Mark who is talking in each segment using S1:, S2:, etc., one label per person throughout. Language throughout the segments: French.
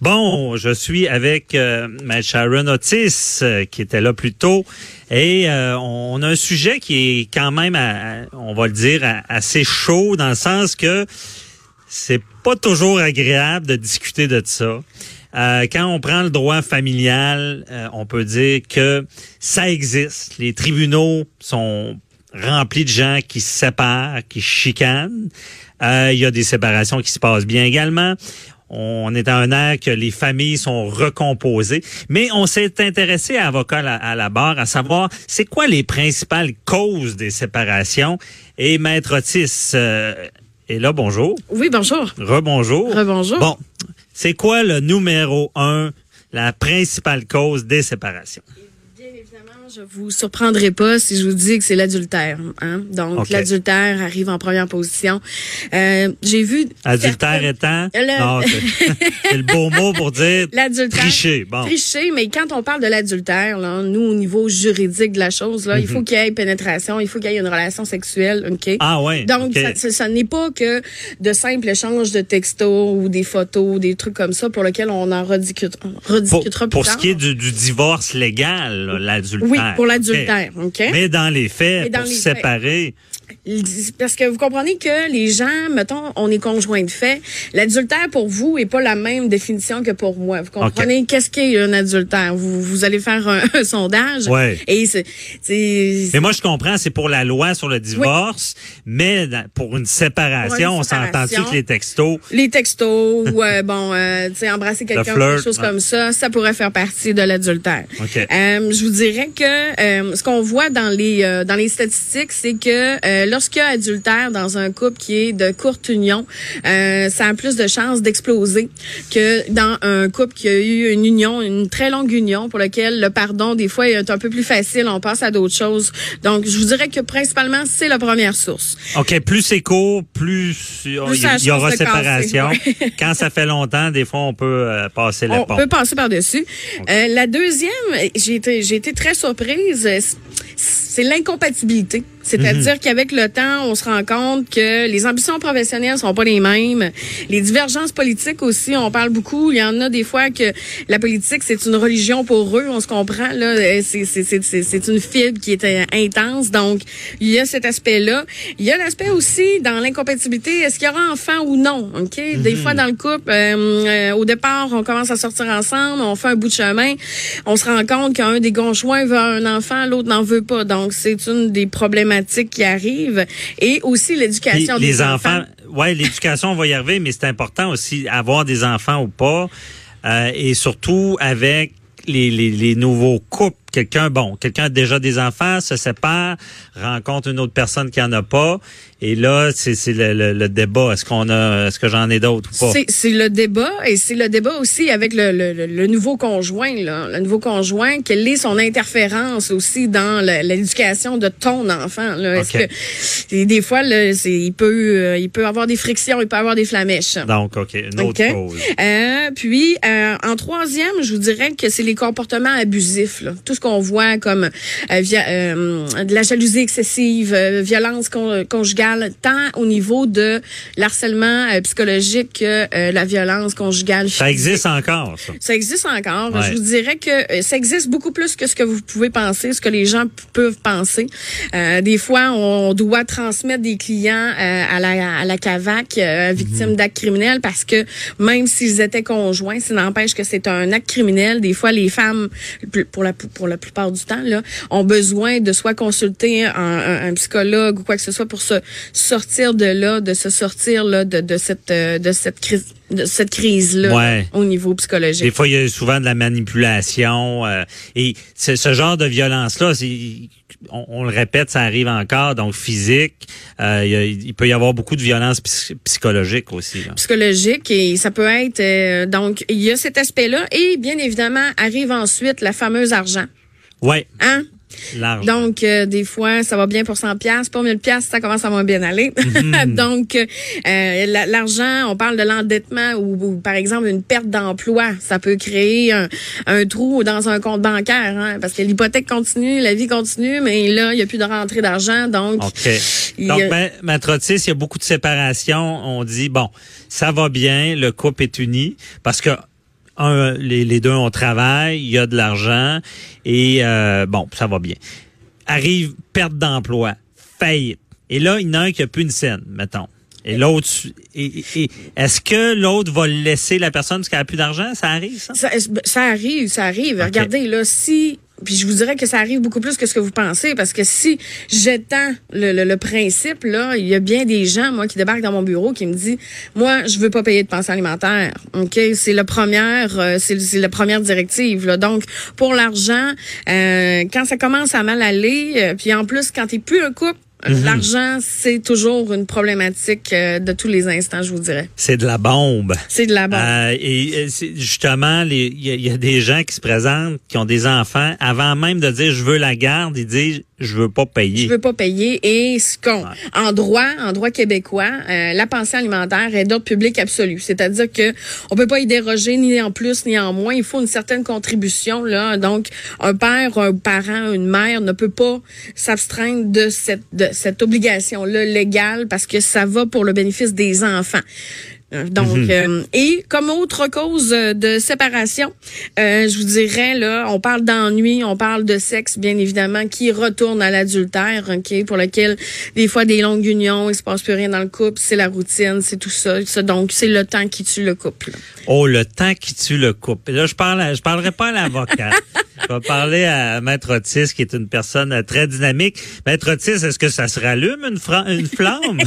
S1: Bon, je suis avec euh, ma Sharon Otis euh, qui était là plus tôt et euh, on a un sujet qui est quand même, on va le dire, assez chaud dans le sens que c'est pas toujours agréable de discuter de ça. quand on prend le droit familial, on peut dire que ça existe. Les tribunaux sont remplis de gens qui se séparent, qui chicanent. Il y a des séparations qui se passent bien également. On est dans un air que les familles sont recomposées, mais on s'est intéressé à avocat à, la barre, à savoir c'est quoi les principales causes des séparations? Et Maître Otis euh, est là, bonjour.
S2: Oui, bonjour.
S1: Rebonjour.
S2: Rebonjour.
S1: Bon, c'est quoi le numéro un, la principale cause des séparations?
S2: Je vous surprendrai pas si je vous dis que c'est l'adultère. Hein? Donc, l'adultère arrive en première position. Euh, j'ai vu...
S1: Adultère étant... c'est le beau mot pour dire tricher. Bon.
S2: Tricher, mais quand on parle de l'adultère, nous, au niveau juridique de la chose, là, il faut mhm. qu'il y ait pénétration, il faut qu'il y ait une relation sexuelle. ok?
S1: Ah ouais.
S2: Donc, ça, n'est pas que de simples échanges de textos ou des photos, des trucs comme ça pour lesquels on en rediscutera, rediscutera
S1: pour,
S2: plus
S1: pour ce qui est du, divorce légal, l'adultère.
S2: Oui, pour l'adultère. OK.
S1: Mais dans les faits, pour se séparer,
S2: parce que vous comprenez que les gens, mettons, on est conjoint de fait. L'adultère pour vous est pas la même définition que pour moi. Vous comprenez? Qu'est-ce qu'est un adultère? Vous, vous allez faire un, sondage.
S1: Ouais.
S2: Et c'est.
S1: Mais moi je comprends, c'est pour la loi sur le divorce, mais pour une séparation, on s'entend-tu que les textos?
S2: Les textos, ou euh, bon, euh, tu sais, embrasser quelqu'un, des choses comme ça, ça pourrait faire partie de l'adultère. Euh, je vous dirais que euh, ce qu'on voit dans les euh, dans les statistiques, c'est que lorsqu'il y a adultère dans un couple qui est de courte union, euh, ça a plus de chances d'exploser que dans un couple qui a eu une union, une très longue union pour laquelle le pardon, des fois, est un peu plus facile. On passe à d'autres choses. Donc, je vous dirais que principalement, c'est la première source.
S1: OK. Plus c'est court, plus, il y, aura séparation. Quand ça fait longtemps, des fois, on peut euh, passer le
S2: on On peut passer par-dessus. Euh, la deuxième, j'ai été, j'ai été très surprise, c'est l'incompatibilité. C'est-à-dire mhm. qu'avec le temps, on se rend compte que les ambitions professionnelles sont pas les mêmes. Les divergences politiques aussi, on parle beaucoup. Il y en a des fois que la politique, c'est une religion pour eux. On se comprend, là. Euh, c'est une fibre qui est euh, intense. Donc, il y a cet aspect-là. Il y a l'aspect aussi dans l'incompatibilité. Est-ce qu'il y aura enfant ou non? OK? Des mhm. fois, dans le couple, euh, au départ, on commence à sortir ensemble, on fait un bout de chemin. On se rend compte qu'un des conjoints veut un enfant, l'autre n'en veut pas. Donc, c'est une des problématiques qui arrivent et aussi l'éducation des enfants.
S1: ouais, l'éducation, on va y arriver, mais c'est important aussi avoir des enfants ou pas, euh, et surtout avec les, les, les nouveaux couples quelqu'un, bon, quelqu'un a déjà des enfants, se sépare, rencontre une autre personne qui en a pas, et là, c'est le, le, débat. Est-ce qu'on a, est-ce que j'en ai d'autres ou pas?
S2: C'est le débat, et c'est le débat aussi avec le, le, nouveau conjoint, là, le nouveau conjoint. Quelle est son interférence aussi dans l'éducation de ton enfant là? Est-ce que des fois, là, il peut, euh, il peut avoir des frictions, il peut avoir des flamèches.
S1: Donc, ok, une autre cause.
S2: Euh, puis, euh, en troisième, je vous dirais que c'est les comportements abusifs. Là. Tout ce qu'on voit comme euh, euh, de la jalousie excessive, euh, violence conjugale, tant au niveau de l'harcèlement psychologique que la violence conjugale.
S1: Ça existe encore, ça.
S2: Ça existe encore. Je vous dirais que ça existe beaucoup plus que ce que vous pouvez penser, ce que les gens peuvent penser. des fois, on doit transmettre des clients à la à la CAVAC victimes mhm. d'actes criminels parce que même s'ils étaient conjoints, ça n'empêche que c'est un acte criminel. Des fois, les femmes, pour la pour la plupart du temps, là, ont besoin de soit consulter un, psychologue ou quoi que ce soit pour se sortir de là, de se sortir là, de, de cette euh, de cette crise de cette crise-là au niveau psychologique.
S1: Des fois, il y a souvent de la manipulation. Euh, et ce genre de violence-là, on, on, le répète, ça arrive encore, donc physique. Euh, il, peut y avoir beaucoup de violence psychologique aussi.
S2: Psychologique, et ça peut être... Euh, donc, il y a cet aspect-là. Et bien évidemment, arrive ensuite la fameuse argent.
S1: Ouais.
S2: Hein? Donc, euh, des fois, ça va bien pour 100 pièces, pour 1000 pièces, ça commence à moins bien aller. Mhm. Donc, euh, l'argent, on parle de l'endettement ou, par exemple une perte d'emploi, ça peut créer un, trou dans un compte bancaire, hein, parce que l'hypothèque continue, la vie continue, mais là, il n'y a plus de rentrée d'argent, donc.
S1: Ok. Donc, ben, Maître Otis, il y a beaucoup de séparation. On dit bon, ça va bien, le couple est uni, parce que un, les, les deux on travaille, il y a de l'argent et euh, bon, ça va bien. Arrive perte d'emploi, faillite. Et là, il y en a un qui a plus une scène, mettons. Et l'autre, et, et- est-ce que l'autre va laisser la personne parce qu'elle a plus d'argent? Ça arrive, ça?
S2: Ça, ça arrive, ça arrive. Regardez, là, si. Puis je vous dirais que ça arrive beaucoup plus que ce que vous pensez, parce que si j'étends le, le, le principe, là, il y a bien des gens, moi, qui débarquent dans mon bureau, qui me disent, moi, je veux pas payer de pension alimentaire. Ok, c'est la première, euh, c'est la première directive. Là. Donc, pour l'argent, euh, quand ça commence à mal aller, euh, puis en plus, quand t'es plus un couple, l'argent, c'est toujours une problématique euh, de tous les instants, je vous dirais.
S1: C'est de la bombe.
S2: C'est de la bonne.
S1: Euh, et euh, justement, il y, a- il y a des gens qui se présentent, qui ont des enfants, avant même de dire je veux la garde, ils disent je veux pas payer.
S2: Je veux pas payer. Et ce qu'on, en droit, en droit québécois, euh, la pension alimentaire est d'ordre public absolu. C'est-à-dire que on peut pas y déroger ni en plus ni en moins. Il faut une certaine contribution là. Donc, un père, un parent, une mère ne peut pas s'abstraindre de cette de cette obligation là légale parce que ça va pour le bénéfice des enfants. Euh, Donc, euh, et comme autre cause euh, de séparation, euh, je vous dirais là, on parle d'ennui, on parle de sexe, bien évidemment, qui retourne à l'adultère, ok, pour lequel des fois des longues unions, il se passe plus rien dans le couple, c'est la routine, c'est tout ça, ça. donc c'est le temps qui tue le couple. là.
S1: Oh, le temps qui tue le couple. Là, je parle, je parlerai pas à l'avocat. je vais parler à Maître Otis, qui est une personne très dynamique. Maître Otis, est-ce que ça se rallume une, fra- une flamme?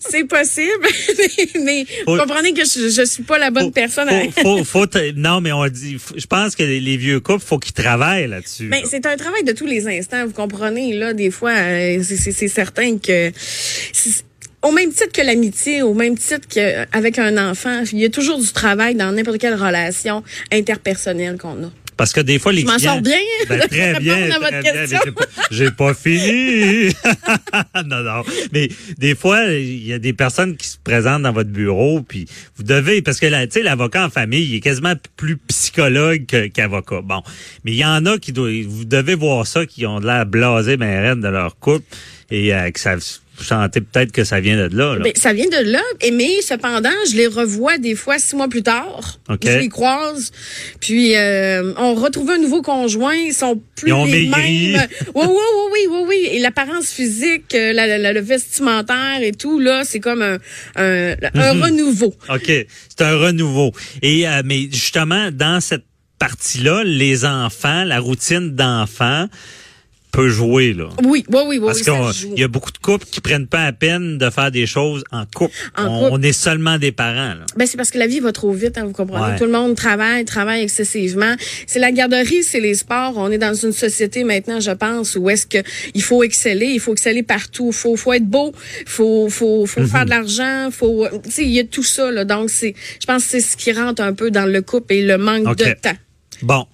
S2: C'est possible, mais
S1: Faut-
S2: vous comprenez que je, je suis pas la bonne personne. à-
S1: Faut, non, mais on dit, je pense que les, les vieux couples, faut qu'ils travaillent là-dessus.
S2: Mais
S1: là.
S2: c'est un travail de tous les instants, vous comprenez là. Des fois, euh, c'est- certain que au même titre que l'amitié, au même titre qu'avec un enfant, il y a toujours du travail dans n'importe quelle relation interpersonnelle qu'on a.
S1: Parce que des fois, les
S2: Je m'en
S1: clients...
S2: sors bien
S1: Ben, très bien,
S2: répondre à votre
S1: très bien, mais
S2: question.
S1: j'ai pas- fini. non, non. Mais des fois, il y a des personnes qui se présentent dans votre bureau, puis vous devez, parce que là, tu sais, l'avocat en famille, il est quasiment plus psychologue qu'avocat. Bon, mais il y en a qui doivent, vous devez voir ça, qui ont de l'air blasé, ben raide de leur couple, et euh, que ça, sentez peut-être que ça vient de là. là.
S2: Ben, ça vient de là, mais cependant, je les revois des fois six mois plus tard.
S1: OK.
S2: Je les croise, puis euh, on retrouve un nouveau conjoint, ils sont plus
S1: Ils ont
S2: les
S1: maigri.
S2: mêmes. Oui, oui, oui, oui, oui, oui. Et l'apparence physique, euh, la, la- le vestimentaire et tout, là, c'est comme un, un, un
S1: Mhm.
S2: renouveau.
S1: OK, c'est un renouveau. Et euh, mais justement dans cette partie-là, les enfants, la routine d'enfants peut jouer là.
S2: Oui, oui, oui, oui.
S1: Parce
S2: oui,
S1: qu'il y a beaucoup de couples qui prennent pas la peine de faire des choses en couple.
S2: En
S1: on,
S2: couple.
S1: on est seulement des parents. Là.
S2: Ben, c'est parce que la vie va trop vite, hein, vous comprenez.
S1: Ouais.
S2: Tout le monde travaille, travaille excessivement. C'est la garderie, c'est les sports. On est dans une société maintenant, je pense, où est-ce que il faut exceller, il faut exceller partout. Faut, faut être beau, faut, faut, faut faire de l'argent, faut, tu sais, il y a tout ça, là. Donc, c'est, je pense que c'est ce qui rentre un peu dans le couple et le manque de temps.
S1: Bon.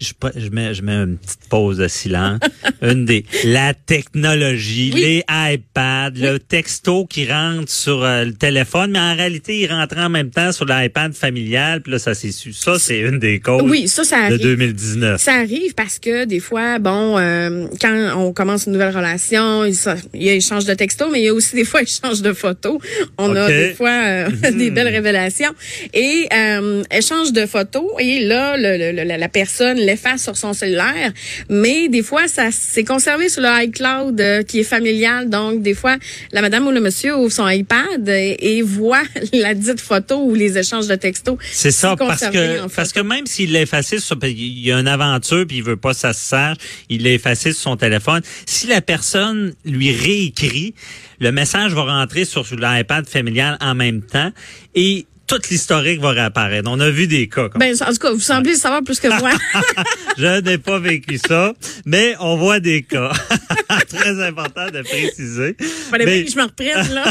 S1: Je, je mets, je mets une petite pause de silence. une des la technologie,
S2: Oui.
S1: les iPads, le texto qui rentre sur euh, le téléphone, mais en réalité, il rentre en même temps sur l'iPad familial, puis là, ça s'est su. Ça, c'est une des causes
S2: Oui, ça, ça
S1: de
S2: arrive.
S1: 2019.
S2: Ça arrive parce que des fois, bon, euh, quand on commence une nouvelle relation, il, ça- il y a échange de textos, mais il y a aussi des fois échange de photos. On a des fois euh, des belles révélations. Et euh, échange de photos, et là, le, le- le- la, la personne l'efface sur son cellulaire, mais des fois, ça c'est conservé sur le iCloud euh, qui est familial. Donc, des fois, la madame ou le monsieur ouvre son iPad et, et voit la dite photo ou les échanges de textos.
S1: C'est ça, parce que parce que même s'il l'a effacé sur, il y a une aventure puis il veut pas que ça se sache, il l'a effacé sur son téléphone. Si la personne lui réécrit, le message va rentrer sur l'iPad familial en même temps et toute l'historique va réapparaître. On a vu des cas comme
S2: Ben, en tout cas, vous semblez savoir plus que moi.
S1: Je n'ai pas vécu ça, mais on voit des cas. Très important de préciser.
S2: Fallait
S1: Mais-
S2: que je me reprenne, là.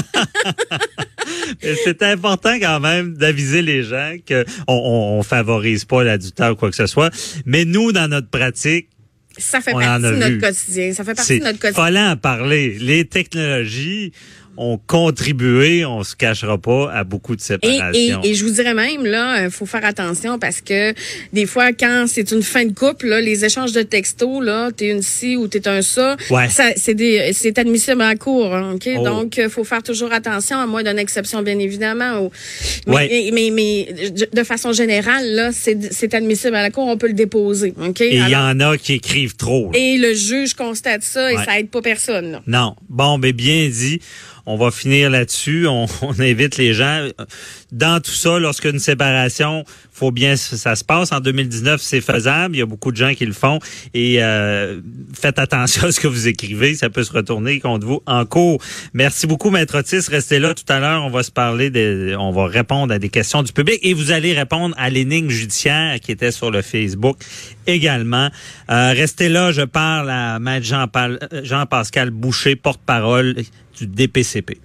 S1: C'est important quand même d'aviser les gens que on, on, favorise pas l'adultère ou quoi que ce soit. Mais nous, dans notre pratique,
S2: Ça fait
S1: On
S2: partie de notre
S1: vu.
S2: quotidien. Ça fait partie de notre quotidien.
S1: fallait en parler. Les technologies, ont contribué, on se cachera pas, à beaucoup de séparations.
S2: Et, et, je vous dirais même, là, il faut faire attention parce que des fois, quand c'est une fin de couple, là, les échanges de textos, là, t'es une ci ou t'es un ça, ça c'est admissible à court, hein, OK? Oh. Donc, il faut faire toujours attention, à moins d'une exception, bien évidemment. mais, mais, mais, de façon générale, là, c'est admissible à la cour, on peut le déposer, OK?
S1: Et il y en a qui écrivent trop.
S2: Et le juge constate ça et ça aide pas personne, là.
S1: Non. Bon, mais bien dit on va finir là-dessus. On, invite les gens. Dans tout ça, lorsqu'une séparation, faut bien ça se passe. En 2019, c'est faisable. Il y a beaucoup de gens qui le font. Et euh, faites attention à ce que vous écrivez. Ça peut se retourner contre vous en cours. Merci beaucoup, Maître Otis. Restez là tout à l'heure. On va se parler, de, on va répondre à des questions du public et vous allez répondre à l'énigme judiciaire qui était sur le Facebook également. Euh, restez là. Je parle à Maître Jean-Pascal Boucher, porte-parole du DPCP.